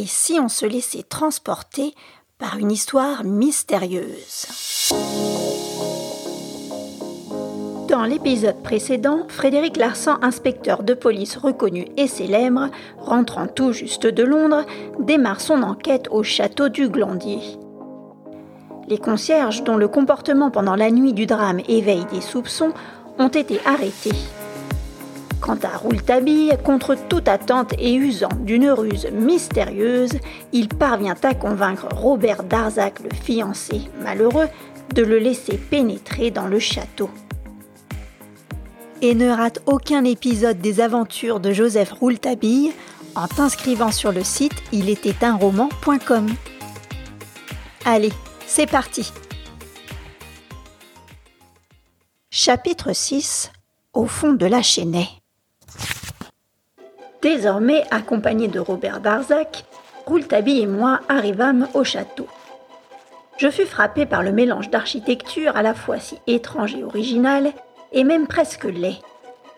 Et si on se laissait transporter par une histoire mystérieuse? Dans l'épisode précédent, Frédéric Larsan, inspecteur de police reconnu et célèbre, rentrant tout juste de Londres, démarre son enquête au château du Glandier. Les concierges, dont le comportement pendant la nuit du drame éveille des soupçons, ont été arrêtés. Quant à Rouletabille, contre toute attente et usant d'une ruse mystérieuse, il parvient à convaincre Robert Darzac, le fiancé malheureux, de le laisser pénétrer dans le château. Et ne rate aucun épisode des aventures de Joseph Rouletabille en t'inscrivant sur le site roman.com. Allez, c'est parti Chapitre 6 Au fond de la Chênaie Désormais accompagné de Robert Darzac, Rouletabille et moi arrivâmes au château. Je fus frappé par le mélange d'architecture à la fois si étrange et original, et même presque laid.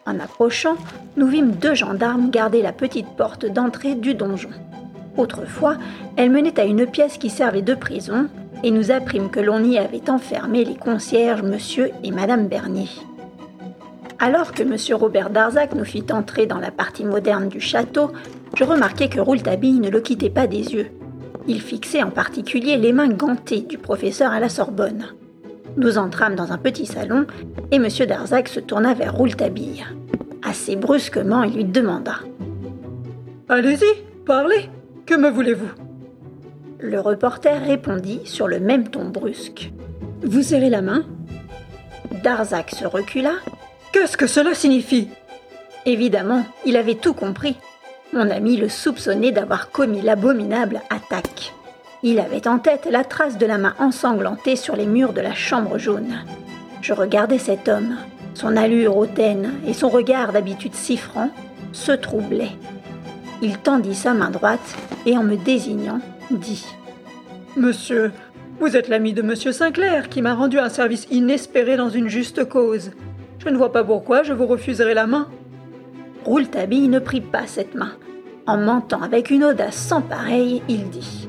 En approchant, nous vîmes deux gendarmes garder la petite porte d'entrée du donjon. Autrefois, elle menait à une pièce qui servait de prison, et nous apprîmes que l'on y avait enfermé les concierges Monsieur et Madame Bernier. Alors que M. Robert Darzac nous fit entrer dans la partie moderne du château, je remarquai que Rouletabille ne le quittait pas des yeux. Il fixait en particulier les mains gantées du professeur à la Sorbonne. Nous entrâmes dans un petit salon et M. Darzac se tourna vers Rouletabille. Assez brusquement, il lui demanda Allez-y, parlez, que me voulez-vous? Le reporter répondit sur le même ton brusque Vous serrez la main Darzac se recula Qu'est-ce que cela signifie Évidemment, il avait tout compris. Mon ami le soupçonnait d'avoir commis l'abominable attaque. Il avait en tête la trace de la main ensanglantée sur les murs de la chambre jaune. Je regardais cet homme. Son allure hautaine et son regard d'habitude si franc se troublaient. Il tendit sa main droite et en me désignant, dit Monsieur, vous êtes l'ami de Monsieur Sinclair qui m'a rendu un service inespéré dans une juste cause. Je ne vois pas pourquoi je vous refuserai la main. Rouletabille ne prit pas cette main. En mentant avec une audace sans pareille, il dit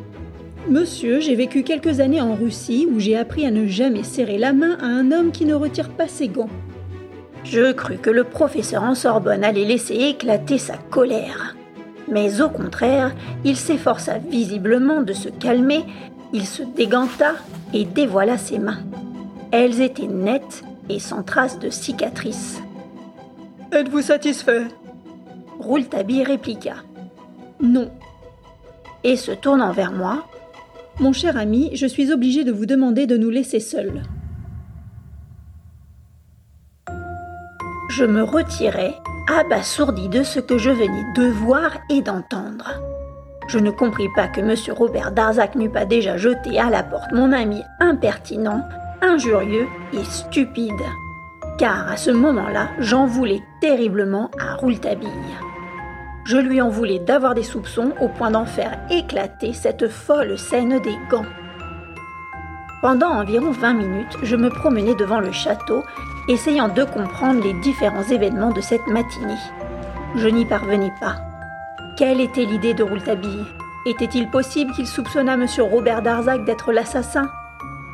Monsieur, j'ai vécu quelques années en Russie où j'ai appris à ne jamais serrer la main à un homme qui ne retire pas ses gants. Je crus que le professeur en Sorbonne allait laisser éclater sa colère. Mais au contraire, il s'efforça visiblement de se calmer, il se déganta et dévoila ses mains. Elles étaient nettes et sans trace de cicatrice. Êtes-vous satisfait? Rouletabille répliqua. Non. Et se tournant vers moi, Mon cher ami, je suis obligé de vous demander de nous laisser seuls. Je me retirai, abasourdi de ce que je venais de voir et d'entendre. Je ne compris pas que M. Robert Darzac n'eût pas déjà jeté à la porte mon ami impertinent injurieux et stupide. Car à ce moment-là, j'en voulais terriblement à Rouletabille. Je lui en voulais d'avoir des soupçons au point d'en faire éclater cette folle scène des gants. Pendant environ 20 minutes, je me promenais devant le château, essayant de comprendre les différents événements de cette matinée. Je n'y parvenais pas. Quelle était l'idée de Rouletabille? Était-il possible qu'il soupçonnât M. Robert Darzac d'être l'assassin?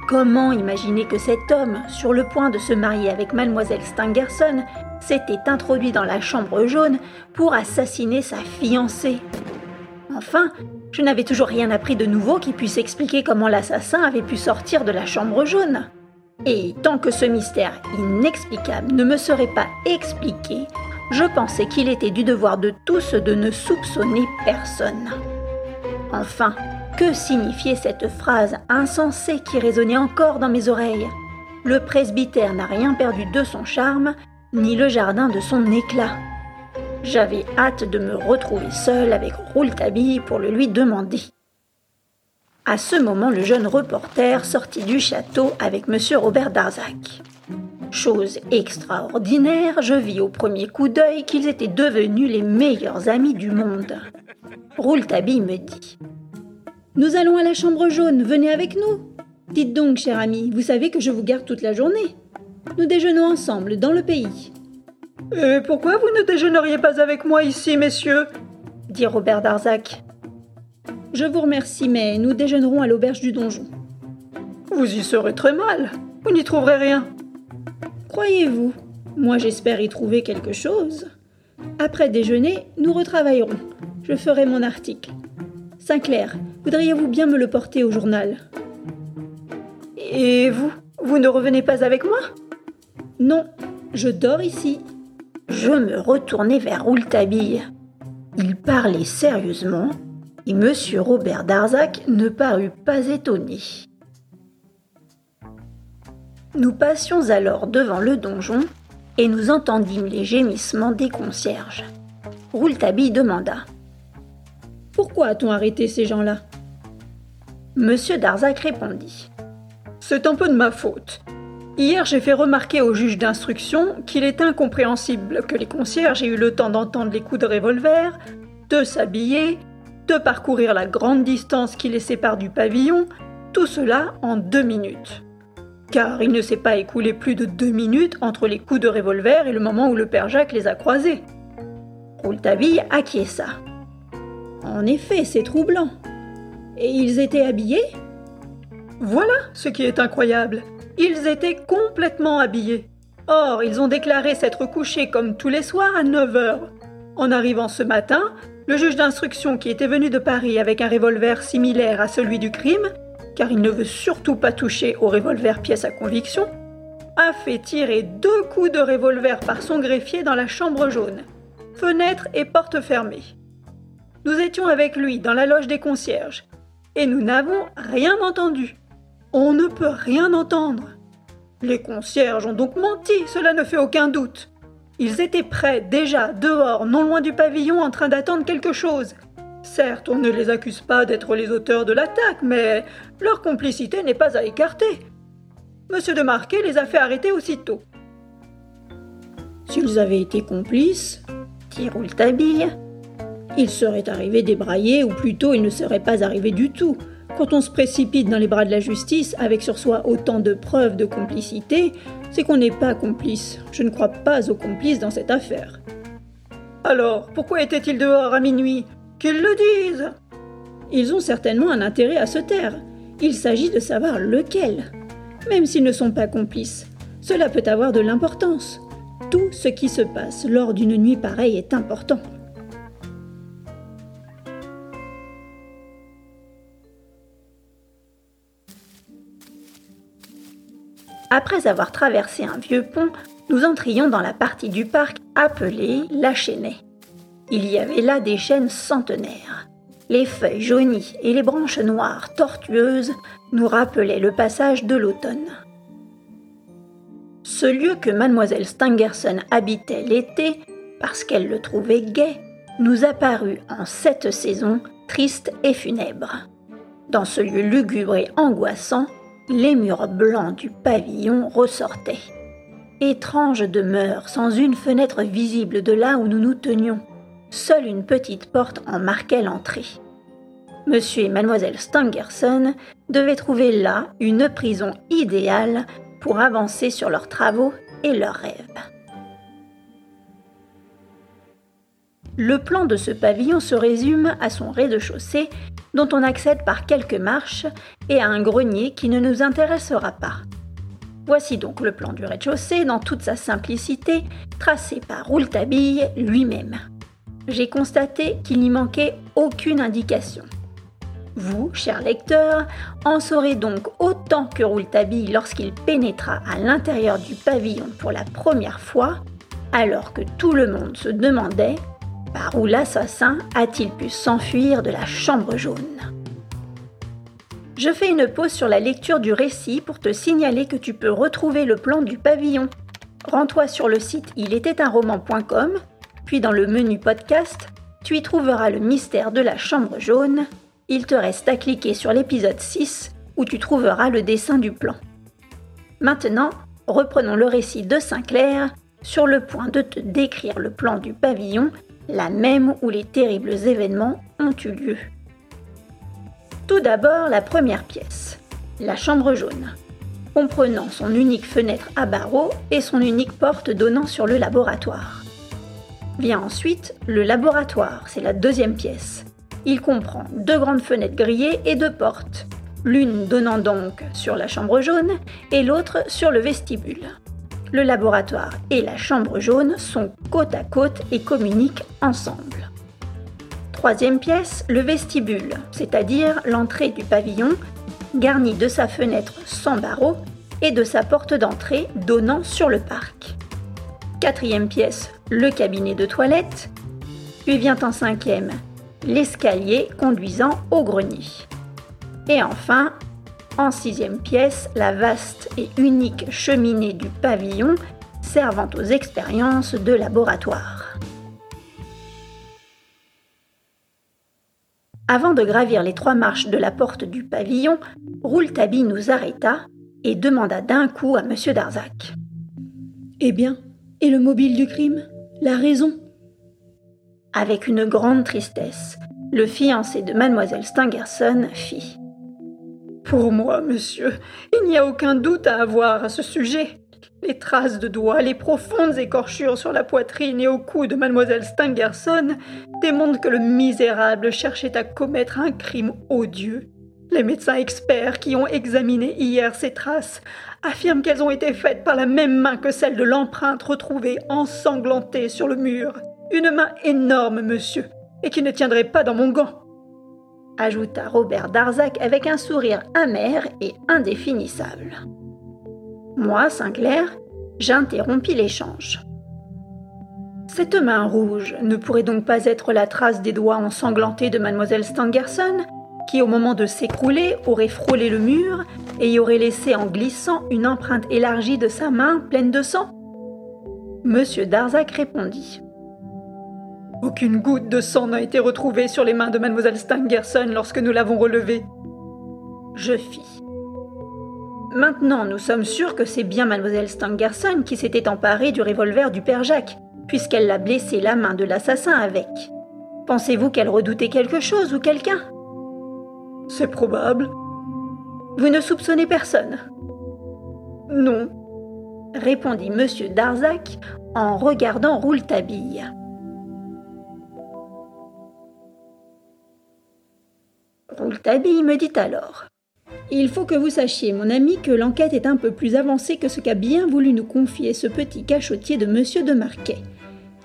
Comment imaginer que cet homme, sur le point de se marier avec mademoiselle Stangerson, s'était introduit dans la chambre jaune pour assassiner sa fiancée? Enfin, je n'avais toujours rien appris de nouveau qui puisse expliquer comment l'assassin avait pu sortir de la chambre jaune. Et tant que ce mystère inexplicable ne me serait pas expliqué, je pensais qu'il était du devoir de tous de ne soupçonner personne. Enfin, que signifiait cette phrase insensée qui résonnait encore dans mes oreilles? Le presbytère n'a rien perdu de son charme, ni le jardin de son éclat. J'avais hâte de me retrouver seule avec Rouletabille pour le lui demander. À ce moment, le jeune reporter sortit du château avec M. Robert Darzac. Chose extraordinaire, je vis au premier coup d'œil qu'ils étaient devenus les meilleurs amis du monde. Rouletabille me dit nous allons à la chambre jaune, venez avec nous. Dites donc, cher ami, vous savez que je vous garde toute la journée. Nous déjeunons ensemble dans le pays. Et pourquoi vous ne déjeuneriez pas avec moi ici, messieurs dit Robert Darzac. Je vous remercie, mais nous déjeunerons à l'auberge du donjon. Vous y serez très mal. Vous n'y trouverez rien. Croyez-vous Moi j'espère y trouver quelque chose. Après déjeuner, nous retravaillerons. Je ferai mon article. Sinclair, voudriez-vous bien me le porter au journal? Et vous Vous ne revenez pas avec moi? Non, je dors ici. Je me retournai vers Rouletabille. Il parlait sérieusement et M. Robert Darzac ne parut pas étonné. Nous passions alors devant le donjon et nous entendîmes les gémissements des concierges. Rouletabille demanda Pourquoi a-t-on arrêté ces gens-là? Monsieur Darzac répondit C'est un peu de ma faute. Hier, j'ai fait remarquer au juge d'instruction qu'il est incompréhensible que les concierges aient eu le temps d'entendre les coups de revolver, de s'habiller, de parcourir la grande distance qui les sépare du pavillon, tout cela en deux minutes car il ne s'est pas écoulé plus de deux minutes entre les coups de revolver et le moment où le père Jacques les a croisés. Rouletabille acquiesça. En effet, c'est troublant. Et ils étaient habillés Voilà ce qui est incroyable. Ils étaient complètement habillés. Or, ils ont déclaré s'être couchés comme tous les soirs à 9 heures. En arrivant ce matin, le juge d'instruction qui était venu de Paris avec un revolver similaire à celui du crime car il ne veut surtout pas toucher au revolver pièce à conviction, a fait tirer deux coups de revolver par son greffier dans la chambre jaune, fenêtre et porte fermée. Nous étions avec lui dans la loge des concierges, et nous n'avons rien entendu. On ne peut rien entendre. Les concierges ont donc menti, cela ne fait aucun doute. Ils étaient prêts déjà dehors, non loin du pavillon, en train d'attendre quelque chose. Certes, on ne les accuse pas d'être les auteurs de l'attaque, mais leur complicité n'est pas à écarter. Monsieur de Marquet les a fait arrêter aussitôt. S'ils avaient été complices, dit Rouletabille, ils seraient arrivés débraillés, ou plutôt ils ne seraient pas arrivés du tout. Quand on se précipite dans les bras de la justice avec sur soi autant de preuves de complicité, c'est qu'on n'est pas complice. Je ne crois pas aux complices dans cette affaire. Alors, pourquoi étaient-ils dehors à minuit? Qu'ils le disent Ils ont certainement un intérêt à se taire. Il s'agit de savoir lequel. Même s'ils ne sont pas complices, cela peut avoir de l'importance. Tout ce qui se passe lors d'une nuit pareille est important. Après avoir traversé un vieux pont, nous entrions dans la partie du parc appelée la Chênaie. Il y avait là des chênes centenaires. Les feuilles jaunies et les branches noires tortueuses nous rappelaient le passage de l'automne. Ce lieu que mademoiselle Stangerson habitait l'été, parce qu'elle le trouvait gai, nous apparut en cette saison triste et funèbre. Dans ce lieu lugubre et angoissant, les murs blancs du pavillon ressortaient. Étrange demeure sans une fenêtre visible de là où nous nous tenions. Seule une petite porte en marquait l'entrée. Monsieur et mademoiselle Stangerson devaient trouver là une prison idéale pour avancer sur leurs travaux et leurs rêves. Le plan de ce pavillon se résume à son rez-de-chaussée, dont on accède par quelques marches, et à un grenier qui ne nous intéressera pas. Voici donc le plan du rez-de-chaussée dans toute sa simplicité, tracé par Rouletabille lui-même j'ai constaté qu'il n'y manquait aucune indication. Vous, cher lecteur, en saurez donc autant que Rouletabille lorsqu'il pénétra à l'intérieur du pavillon pour la première fois, alors que tout le monde se demandait par où l'assassin a-t-il pu s'enfuir de la chambre jaune. Je fais une pause sur la lecture du récit pour te signaler que tu peux retrouver le plan du pavillon. Rends-toi sur le site ilétaitunroman.com puis dans le menu podcast, tu y trouveras le mystère de la chambre jaune. Il te reste à cliquer sur l'épisode 6 où tu trouveras le dessin du plan. Maintenant, reprenons le récit de Sinclair sur le point de te décrire le plan du pavillon, la même où les terribles événements ont eu lieu. Tout d'abord, la première pièce, la chambre jaune, comprenant son unique fenêtre à barreaux et son unique porte donnant sur le laboratoire. Vient ensuite le laboratoire, c'est la deuxième pièce. Il comprend deux grandes fenêtres grillées et deux portes, l'une donnant donc sur la chambre jaune et l'autre sur le vestibule. Le laboratoire et la chambre jaune sont côte à côte et communiquent ensemble. Troisième pièce, le vestibule, c'est-à-dire l'entrée du pavillon, garni de sa fenêtre sans barreaux et de sa porte d'entrée donnant sur le parc. Quatrième pièce, le cabinet de toilette. Puis vient en cinquième, l'escalier conduisant au grenier. Et enfin, en sixième pièce, la vaste et unique cheminée du pavillon servant aux expériences de laboratoire. Avant de gravir les trois marches de la porte du pavillon, Rouletabille nous arrêta et demanda d'un coup à M. Darzac. Eh bien, et le mobile du crime? La raison? Avec une grande tristesse, le fiancé de mademoiselle Stangerson fit. Pour moi, monsieur, il n'y a aucun doute à avoir à ce sujet. Les traces de doigts, les profondes écorchures sur la poitrine et au cou de mademoiselle Stangerson démontrent que le misérable cherchait à commettre un crime odieux. Les médecins experts qui ont examiné hier ces traces affirment qu'elles ont été faites par la même main que celle de l'empreinte retrouvée ensanglantée sur le mur. Une main énorme, monsieur, et qui ne tiendrait pas dans mon gant ajouta Robert Darzac avec un sourire amer et indéfinissable. Moi, Sinclair, j'interrompis l'échange. Cette main rouge ne pourrait donc pas être la trace des doigts ensanglantés de mademoiselle Stangerson, qui au moment de s'écrouler aurait frôlé le mur et y aurait laissé en glissant une empreinte élargie de sa main pleine de sang? Monsieur Darzac répondit. Aucune goutte de sang n'a été retrouvée sur les mains de mademoiselle Stangerson lorsque nous l'avons relevée. Je fis. Maintenant, nous sommes sûrs que c'est bien mademoiselle Stangerson qui s'était emparée du revolver du père Jacques, puisqu'elle l'a blessé la main de l'assassin avec. Pensez-vous qu'elle redoutait quelque chose ou quelqu'un? C'est probable. Vous ne soupçonnez personne? Non, répondit M. Darzac en regardant Rouletabille. Rouletabille me dit alors Il faut que vous sachiez, mon ami, que l'enquête est un peu plus avancée que ce qu'a bien voulu nous confier ce petit cachotier de Monsieur de Marquet.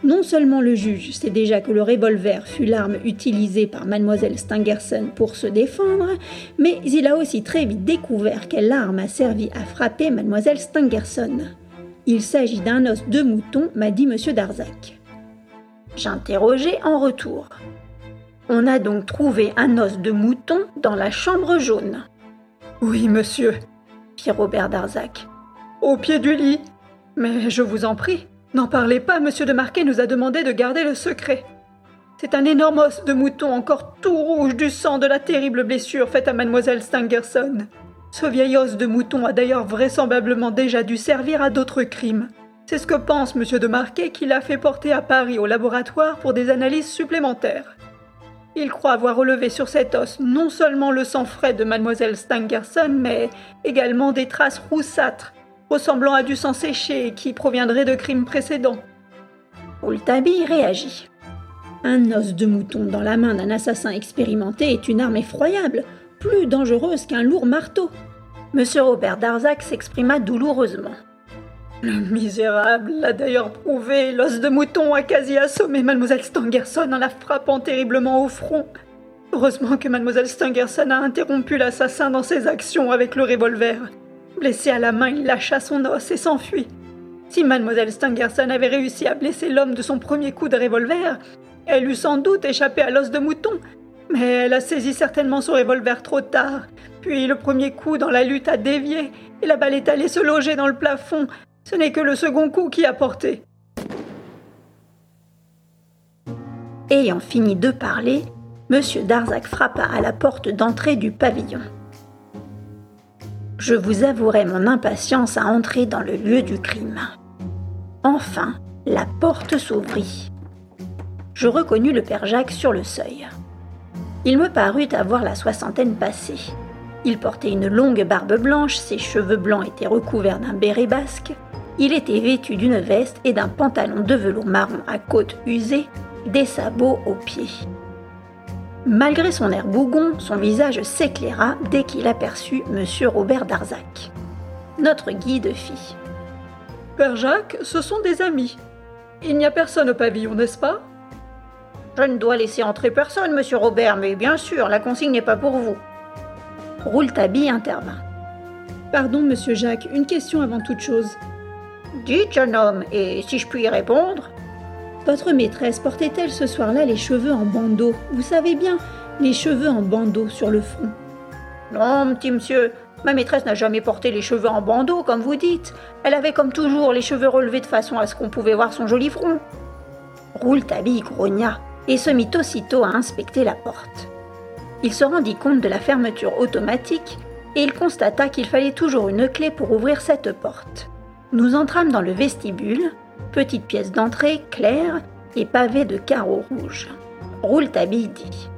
Non seulement le juge sait déjà que le revolver fut l'arme utilisée par mademoiselle Stangerson pour se défendre, mais il a aussi très vite découvert quelle arme a servi à frapper mademoiselle Stangerson. Il s'agit d'un os de mouton, m'a dit monsieur Darzac. J'interrogeai en retour. On a donc trouvé un os de mouton dans la chambre jaune. Oui, monsieur, fit Robert Darzac. Au pied du lit. Mais je vous en prie, n'en parlez pas, monsieur de Marquet nous a demandé de garder le secret. C'est un énorme os de mouton encore tout rouge du sang de la terrible blessure faite à mademoiselle Stangerson. Ce vieil os de mouton a d'ailleurs vraisemblablement déjà dû servir à d'autres crimes. C'est ce que pense monsieur de Marquet qui l'a fait porter à Paris au laboratoire pour des analyses supplémentaires. Il croit avoir relevé sur cet os non seulement le sang frais de mademoiselle Stangerson, mais également des traces roussâtres, ressemblant à du sang séché qui proviendraient de crimes précédents. Rouletabille réagit. Un os de mouton dans la main d'un assassin expérimenté est une arme effroyable, plus dangereuse qu'un lourd marteau. Monsieur Robert Darzac s'exprima douloureusement. Le misérable l'a d'ailleurs prouvé, l'os de mouton a quasi assommé mademoiselle Stangerson en la frappant terriblement au front. Heureusement que mademoiselle Stangerson a interrompu l'assassin dans ses actions avec le revolver. Blessé à la main, il lâcha son os et s'enfuit. Si mademoiselle Stangerson avait réussi à blesser l'homme de son premier coup de revolver, elle eût sans doute échappé à l'os de mouton, mais elle a saisi certainement son revolver trop tard. Puis le premier coup dans la lutte a dévié et la balle est allée se loger dans le plafond, ce n'est que le second coup qui a porté. Ayant fini de parler, M. Darzac frappa à la porte d'entrée du pavillon. Je vous avouerai mon impatience à entrer dans le lieu du crime. Enfin, la porte s'ouvrit. Je reconnus le père Jacques sur le seuil. Il me parut avoir la soixantaine passée. Il portait une longue barbe blanche, ses cheveux blancs étaient recouverts d'un béret basque, il était vêtu d'une veste et d'un pantalon de velours marron à côtes usées, des sabots aux pieds. Malgré son air bougon, son visage s'éclaira dès qu'il aperçut M. Robert Darzac. Notre guide fit. Père Jacques, ce sont des amis. Il n'y a personne au pavillon, n'est-ce pas? Je ne dois laisser entrer personne, monsieur Robert, mais bien sûr, la consigne n'est pas pour vous. Rouletabille intervint. Pardon, monsieur Jacques, une question avant toute chose. Dites, jeune homme, et si je puis y répondre Votre maîtresse portait-elle ce soir-là les cheveux en bandeau? Vous savez bien, les cheveux en bandeau sur le front. Non, petit monsieur, ma maîtresse n'a jamais porté les cheveux en bandeau, comme vous dites. Elle avait comme toujours les cheveux relevés de façon à ce qu'on pouvait voir son joli front. Rouletabille grogna et se mit aussitôt à inspecter la porte. Il se rendit compte de la fermeture automatique et il constata qu'il fallait toujours une clé pour ouvrir cette porte. Nous entrâmes dans le vestibule, petite pièce d'entrée claire et pavée de carreaux rouges. Rouletabille dit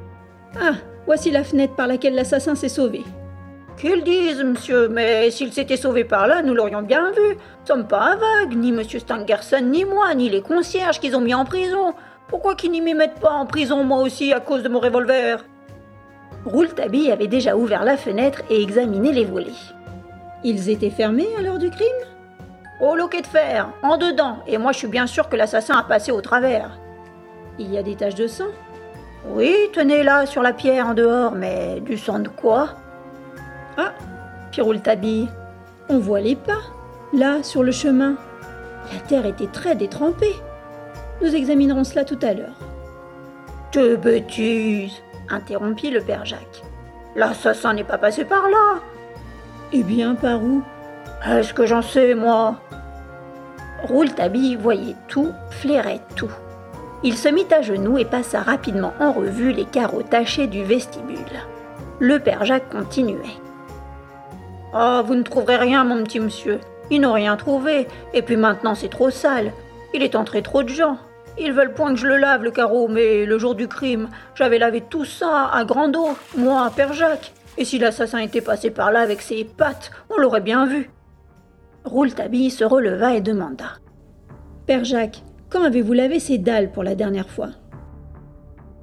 Ah, voici la fenêtre par laquelle l'assassin s'est sauvé. Qu'ils disent, monsieur, mais s'il s'était sauvé par là, nous l'aurions bien vu. Nous sommes pas aveugles, ni monsieur Stangerson, ni moi, ni les concierges qu'ils ont mis en prison. Pourquoi qu'ils n'y m'y mettent pas en prison, moi aussi, à cause de mon revolver? Rouletabille avait déjà ouvert la fenêtre et examiné les volets. Ils étaient fermés à l'heure du crime? Au loquet de fer, en dedans, et moi je suis bien sûr que l'assassin a passé au travers. Il y a des taches de sang Oui, tenez là, sur la pierre en dehors, mais du sang de quoi? Ah, fit Rouletabille, on voit les pas, là, sur le chemin. La terre était très détrempée. Nous examinerons cela tout à l'heure. De bêtises interrompit le père Jacques. L'assassin n'est pas passé par là. Eh bien, par où? Est-ce que j'en sais, moi? Rouletabille voyait tout, flairait tout. Il se mit à genoux et passa rapidement en revue les carreaux tachés du vestibule. Le père Jacques continuait. Ah, vous ne trouverez rien, mon petit monsieur. Ils n'ont rien trouvé, et puis maintenant c'est trop sale. Il est entré trop de gens. Ils veulent point que je le lave, le carreau, mais le jour du crime, j'avais lavé tout ça à grande eau, moi, Père Jacques. Et si l'assassin était passé par là avec ses pattes, on l'aurait bien vu. Rouletabille se releva et demanda. Père Jacques, quand avez-vous lavé ces dalles pour la dernière fois?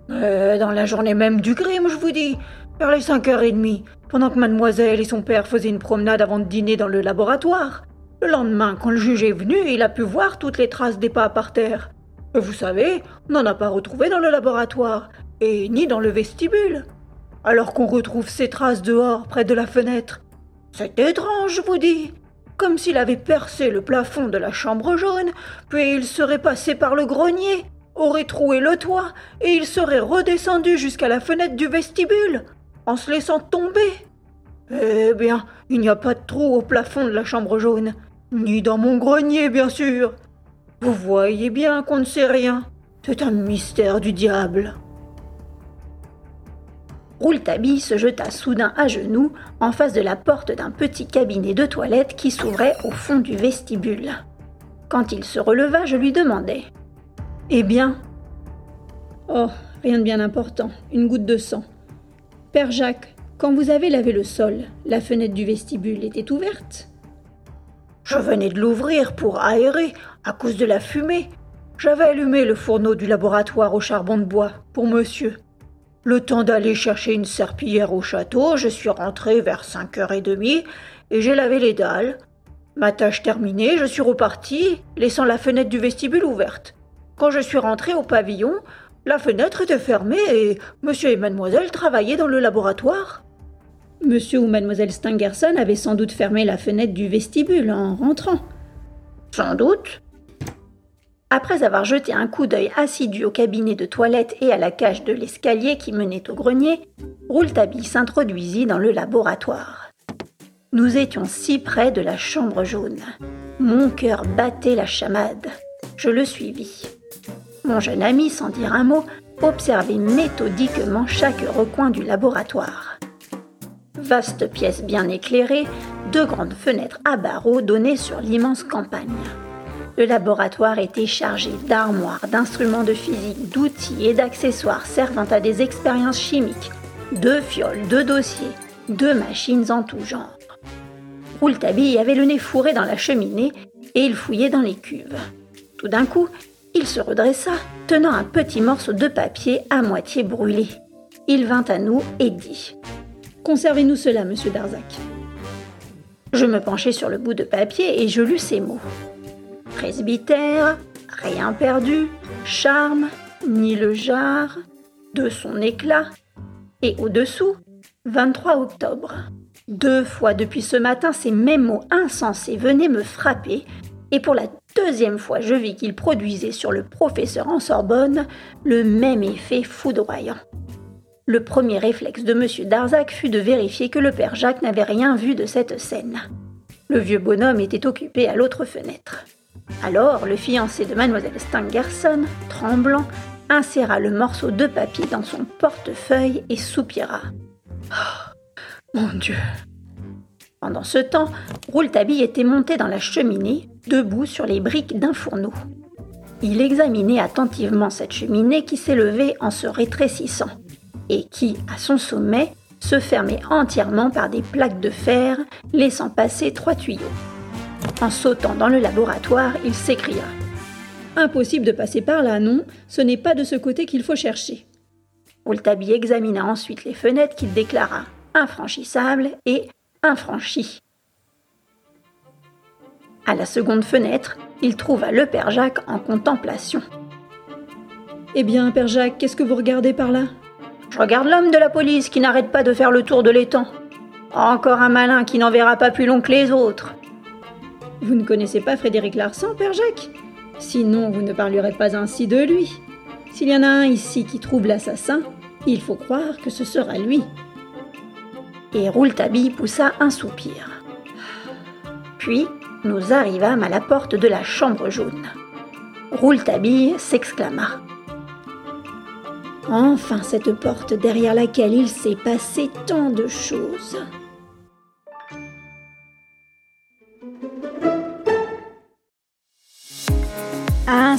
Euh, Dans la journée même du crime, je vous dis, vers les cinq heures et demie, pendant que mademoiselle et son père faisaient une promenade avant de dîner dans le laboratoire. Le lendemain, quand le juge est venu, il a pu voir toutes les traces des pas par terre. Vous savez, on n'en a pas retrouvé dans le laboratoire, et ni dans le vestibule. Alors qu'on retrouve ces traces dehors, près de la fenêtre. C'est étrange, je vous dis. Comme s'il avait percé le plafond de la chambre jaune, puis il serait passé par le grenier, aurait troué le toit, et il serait redescendu jusqu'à la fenêtre du vestibule, en se laissant tomber. Eh bien, il n'y a pas de trou au plafond de la chambre jaune, ni dans mon grenier, bien sûr. Vous voyez bien qu'on ne sait rien. C'est un mystère du diable. Rouletabille se jeta soudain à genoux en face de la porte d'un petit cabinet de toilette qui s'ouvrait au fond du vestibule. Quand il se releva, je lui demandai Eh bien Oh, rien de bien important, une goutte de sang. Père Jacques, quand vous avez lavé le sol, la fenêtre du vestibule était ouverte? Je venais de l'ouvrir pour aérer à cause de la fumée. J'avais allumé le fourneau du laboratoire au charbon de bois pour monsieur. Le temps d'aller chercher une serpillière au château, je suis rentré vers cinq heures et demie et j'ai lavé les dalles. Ma tâche terminée, je suis reparti, laissant la fenêtre du vestibule ouverte. Quand je suis rentré au pavillon, la fenêtre était fermée et monsieur et mademoiselle travaillaient dans le laboratoire. Monsieur ou mademoiselle Stangerson avaient sans doute fermé la fenêtre du vestibule en rentrant. Sans doute. Après avoir jeté un coup d'œil assidu au cabinet de toilette et à la cage de l'escalier qui menait au grenier, Rouletabille s'introduisit dans le laboratoire. Nous étions si près de la chambre jaune. Mon cœur battait la chamade. Je le suivis. Mon jeune ami, sans dire un mot, observait méthodiquement chaque recoin du laboratoire. Vaste pièce bien éclairée, deux grandes fenêtres à barreaux donnaient sur l'immense campagne. Le laboratoire était chargé d'armoires, d'instruments de physique, d'outils et d'accessoires servant à des expériences chimiques, de fioles, de dossiers, de machines en tout genre. Rouletabille avait le nez fourré dans la cheminée et il fouillait dans les cuves. Tout d'un coup, il se redressa, tenant un petit morceau de papier à moitié brûlé. il vint à nous et dit Conservez-nous cela, monsieur Darzac. Je me penchai sur le bout de papier et je lus ces mots Presbytère, rien perdu, charme, ni le jarre, de son éclat, et au-dessous, 23 octobre. Deux fois depuis ce matin, ces mêmes mots insensés venaient me frapper, et pour la deuxième fois, je vis qu'ils produisaient sur le professeur en Sorbonne le même effet foudroyant. Le premier réflexe de M. Darzac fut de vérifier que le père Jacques n'avait rien vu de cette scène. Le vieux bonhomme était occupé à l'autre fenêtre. Alors, le fiancé de mademoiselle Stangerson, tremblant, inséra le morceau de papier dans son portefeuille et soupira. Oh, mon Dieu Pendant ce temps, Rouletabille était monté dans la cheminée, debout sur les briques d'un fourneau. Il examinait attentivement cette cheminée qui s'élevait en se rétrécissant et qui, à son sommet, se fermait entièrement par des plaques de fer, laissant passer trois tuyaux. En sautant dans le laboratoire, il s'écria Impossible de passer par là, non? Ce n'est pas de ce côté qu'il faut chercher. Rouletabille examina ensuite les fenêtres qu'il déclara infranchissables et infranchies. À la seconde fenêtre, il trouva le père Jacques en contemplation. Eh bien, père Jacques, qu'est-ce que vous regardez par là? Je regarde l'homme de la police qui n'arrête pas de faire le tour de l'étang. Encore un malin qui n'en verra pas plus long que les autres. Vous ne connaissez pas Frédéric Larsan, père Jacques? Sinon, vous ne parlerez pas ainsi de lui. S'il y en a un ici qui trouve l'assassin, il faut croire que ce sera lui. Et Rouletabille poussa un soupir. Puis, nous arrivâmes à la porte de la chambre jaune. Rouletabille s'exclama. Enfin cette porte derrière laquelle il s'est passé tant de choses.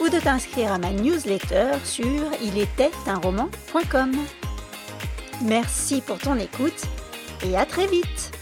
ou de t'inscrire à ma newsletter sur ilétaitunroman.com. Merci pour ton écoute et à très vite